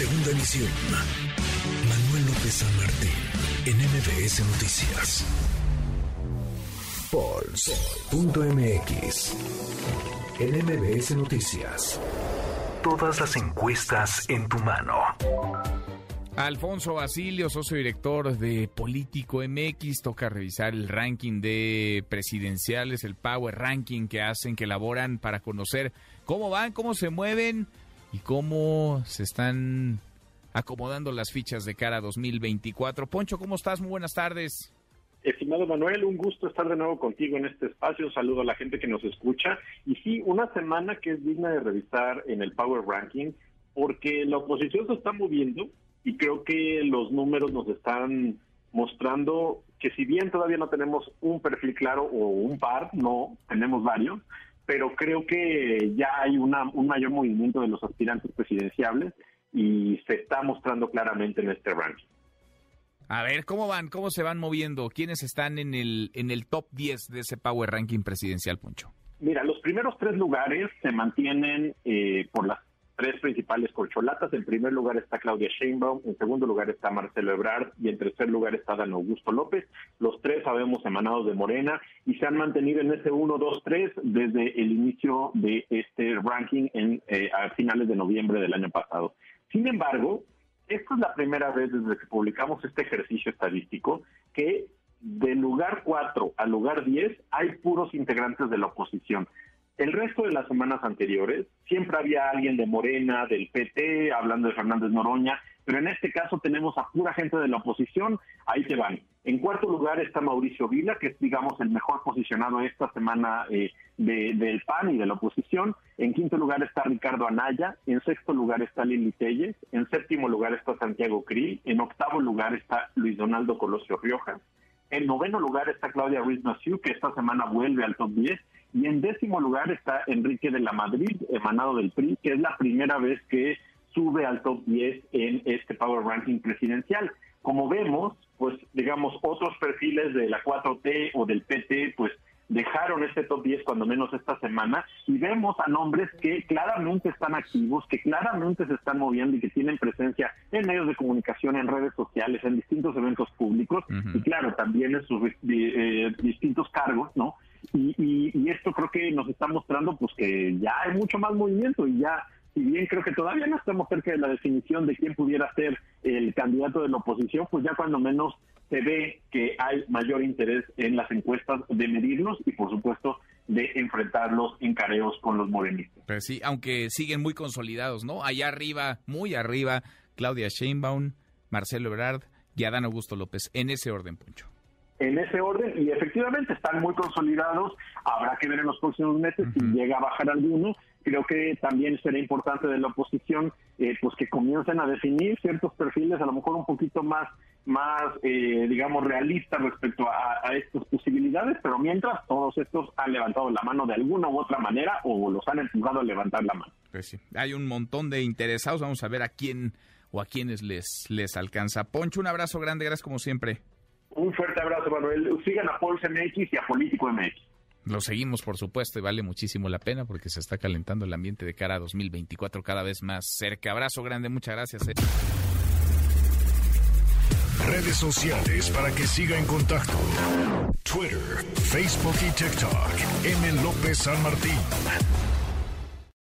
Segunda emisión. Manuel López San Martín, en MBS Noticias. Pulse.mx. En MBS Noticias. Todas las encuestas en tu mano. Alfonso Basilio, socio director de Político MX, toca revisar el ranking de presidenciales, el Power Ranking que hacen, que elaboran para conocer cómo van, cómo se mueven y cómo se están acomodando las fichas de cara a 2024. Poncho, ¿cómo estás? Muy buenas tardes. Estimado Manuel, un gusto estar de nuevo contigo en este espacio. Un saludo a la gente que nos escucha. Y sí, una semana que es digna de revisar en el Power Ranking, porque la oposición se está moviendo y creo que los números nos están mostrando que si bien todavía no tenemos un perfil claro o un par, no, tenemos varios, pero creo que ya hay una, un mayor movimiento de los aspirantes presidenciables y se está mostrando claramente en este ranking. A ver, ¿cómo van? ¿Cómo se van moviendo? ¿Quiénes están en el, en el top 10 de ese Power Ranking presidencial, Poncho? Mira, los primeros tres lugares se mantienen eh, por principales corcholatas. En primer lugar está Claudia Sheinbaum, en segundo lugar está Marcelo Ebrard y en tercer lugar está Dan Augusto López. Los tres sabemos emanados de Morena y se han mantenido en ese 1, 2, 3 desde el inicio de este ranking en, eh, a finales de noviembre del año pasado. Sin embargo, esta es la primera vez desde que publicamos este ejercicio estadístico que del lugar 4 al lugar 10 hay puros integrantes de la oposición. El resto de las semanas anteriores siempre había alguien de Morena, del PT, hablando de Fernández Noroña, pero en este caso tenemos a pura gente de la oposición, ahí se van. En cuarto lugar está Mauricio Vila, que es, digamos, el mejor posicionado esta semana eh, del PAN y de la oposición. En quinto lugar está Ricardo Anaya. En sexto lugar está Lili Telles. En séptimo lugar está Santiago Krill. En octavo lugar está Luis Donaldo Colosio Rioja. En noveno lugar está Claudia Ruiz Massieu, que esta semana vuelve al top 10. Y en décimo lugar está Enrique de la Madrid, emanado del PRI, que es la primera vez que sube al top 10 en este Power Ranking presidencial. Como vemos, pues digamos, otros perfiles de la 4T o del PT, pues dejaron este top 10 cuando menos esta semana y vemos a nombres que claramente están activos, que claramente se están moviendo y que tienen presencia en medios de comunicación, en redes sociales, en distintos eventos públicos y claro, también en sus eh, distintos cargos, ¿no? Y, y esto creo que nos está mostrando pues que ya hay mucho más movimiento y ya si bien creo que todavía no estamos cerca de la definición de quién pudiera ser el candidato de la oposición, pues ya cuando menos se ve que hay mayor interés en las encuestas de medirlos y por supuesto de enfrentarlos en careos con los morenistas. Pero sí, aunque siguen muy consolidados, ¿no? Allá arriba, muy arriba, Claudia Sheinbaum, Marcelo Ebrard y Adán Augusto López, en ese orden, Puncho en ese orden y efectivamente están muy consolidados. Habrá que ver en los próximos meses si llega a bajar alguno. Creo que también será importante de la oposición eh, pues que comiencen a definir ciertos perfiles a lo mejor un poquito más más eh, digamos realistas respecto a, estas posibilidades, pero mientras todos estos han levantado la mano de alguna u otra manera o los han empujado a levantar la mano. Pues sí, hay un montón de interesados, vamos a ver a quién o a quiénes les les alcanza. Poncho, un abrazo grande, gracias como siempre. Un fuerte abrazo, Manuel. Sigan a Pulse MX y a Político MX. Lo seguimos, por supuesto, y vale muchísimo la pena porque se está calentando el ambiente de cara a 2024 cada vez más cerca. Abrazo grande, muchas gracias. Eh. Redes sociales para que siga en contacto: Twitter, Facebook y TikTok. M. López San Martín.